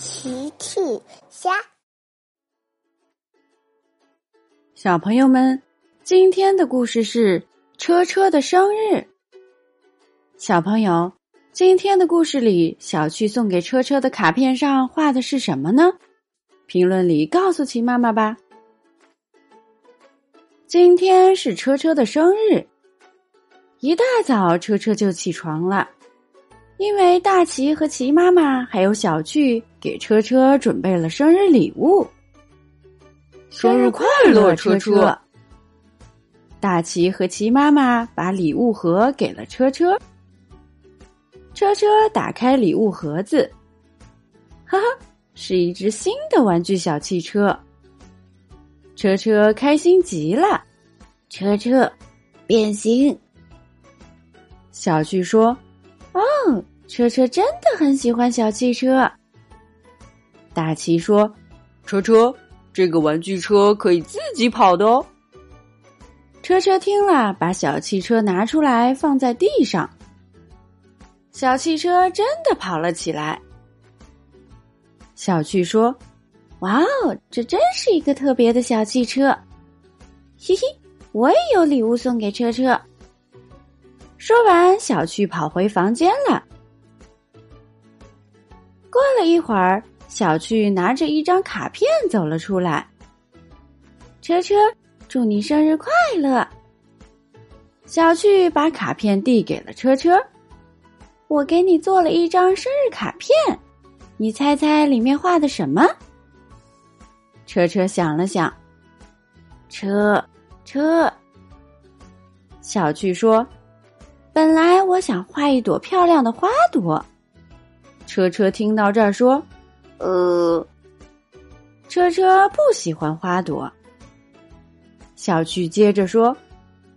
奇趣虾，小朋友们，今天的故事是车车的生日。小朋友，今天的故事里，小趣送给车车的卡片上画的是什么呢？评论里告诉奇妈妈吧。今天是车车的生日，一大早车车就起床了。因为大奇和齐妈妈还有小趣给车车准备了生日礼物，生日快乐，车车！大奇和齐妈妈把礼物盒给了车车，车车打开礼物盒子，哈哈，是一只新的玩具小汽车，车车开心极了，车车变形。小趣说。哦，车车真的很喜欢小汽车。大奇说：“车车，这个玩具车可以自己跑的哦。”车车听了，把小汽车拿出来放在地上。小汽车真的跑了起来。小趣说：“哇哦，这真是一个特别的小汽车。”嘿嘿，我也有礼物送给车车。说完，小趣跑回房间了。过了一会儿，小趣拿着一张卡片走了出来。车车，祝你生日快乐！小趣把卡片递给了车车。我给你做了一张生日卡片，你猜猜里面画的什么？车车想了想，车车。小趣说。本来我想画一朵漂亮的花朵，车车听到这儿说：“呃，车车不喜欢花朵。”小趣接着说：“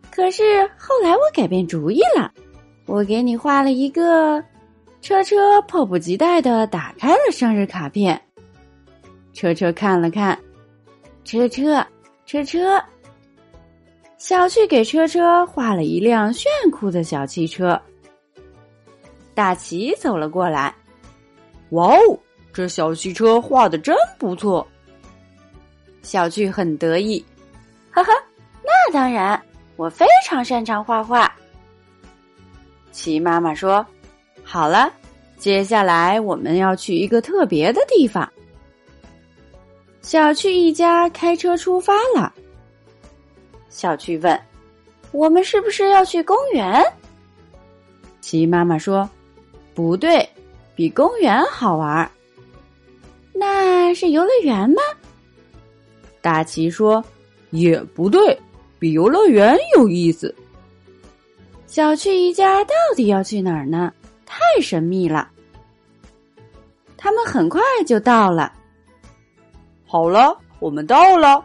可是后来我改变主意了，我给你画了一个。”车车迫不及待的打开了生日卡片，车车看了看，车车，车车。小趣给车车画了一辆炫酷的小汽车。大奇走了过来，哇哦，这小汽车画的真不错。小趣很得意，呵呵，那当然，我非常擅长画画。奇妈妈说：“好了，接下来我们要去一个特别的地方。”小趣一家开车出发了。小趣问：“我们是不是要去公园？”齐妈妈说：“不对，比公园好玩。”那是游乐园吗？大奇说：“也不对，比游乐园有意思。”小趣一家到底要去哪儿呢？太神秘了。他们很快就到了。好了，我们到了。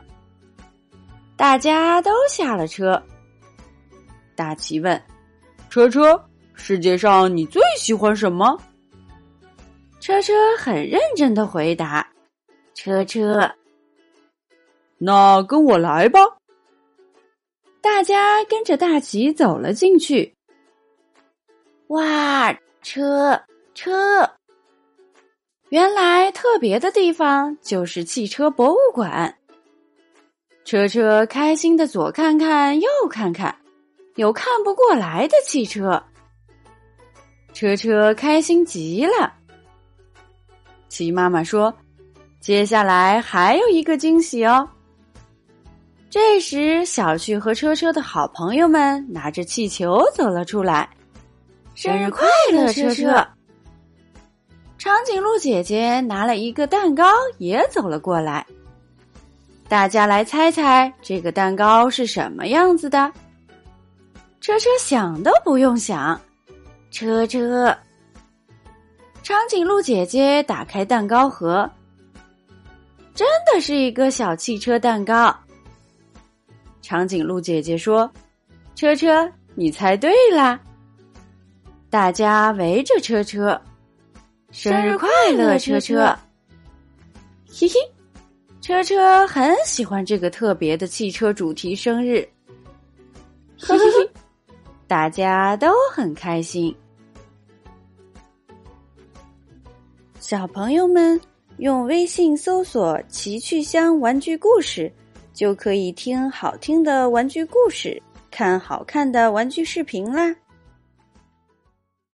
大家都下了车。大奇问：“车车，世界上你最喜欢什么？”车车很认真的回答：“车车。”那跟我来吧。大家跟着大奇走了进去。哇，车车！原来特别的地方就是汽车博物馆。车车开心的左看看右看看，有看不过来的汽车。车车开心极了。齐妈妈说：“接下来还有一个惊喜哦。”这时，小旭和车车的好朋友们拿着气球走了出来。生日快乐，车车！长颈鹿姐姐拿了一个蛋糕也走了过来。大家来猜猜这个蛋糕是什么样子的？车车想都不用想，车车。长颈鹿姐姐打开蛋糕盒，真的是一个小汽车蛋糕。长颈鹿姐姐说：“车车，你猜对啦！”大家围着车车，生日快乐，车车！嘿嘿。车车很喜欢这个特别的汽车主题生日，嘿嘿嘿，大家都很开心。小朋友们，用微信搜索“奇趣箱玩具故事”，就可以听好听的玩具故事，看好看的玩具视频啦。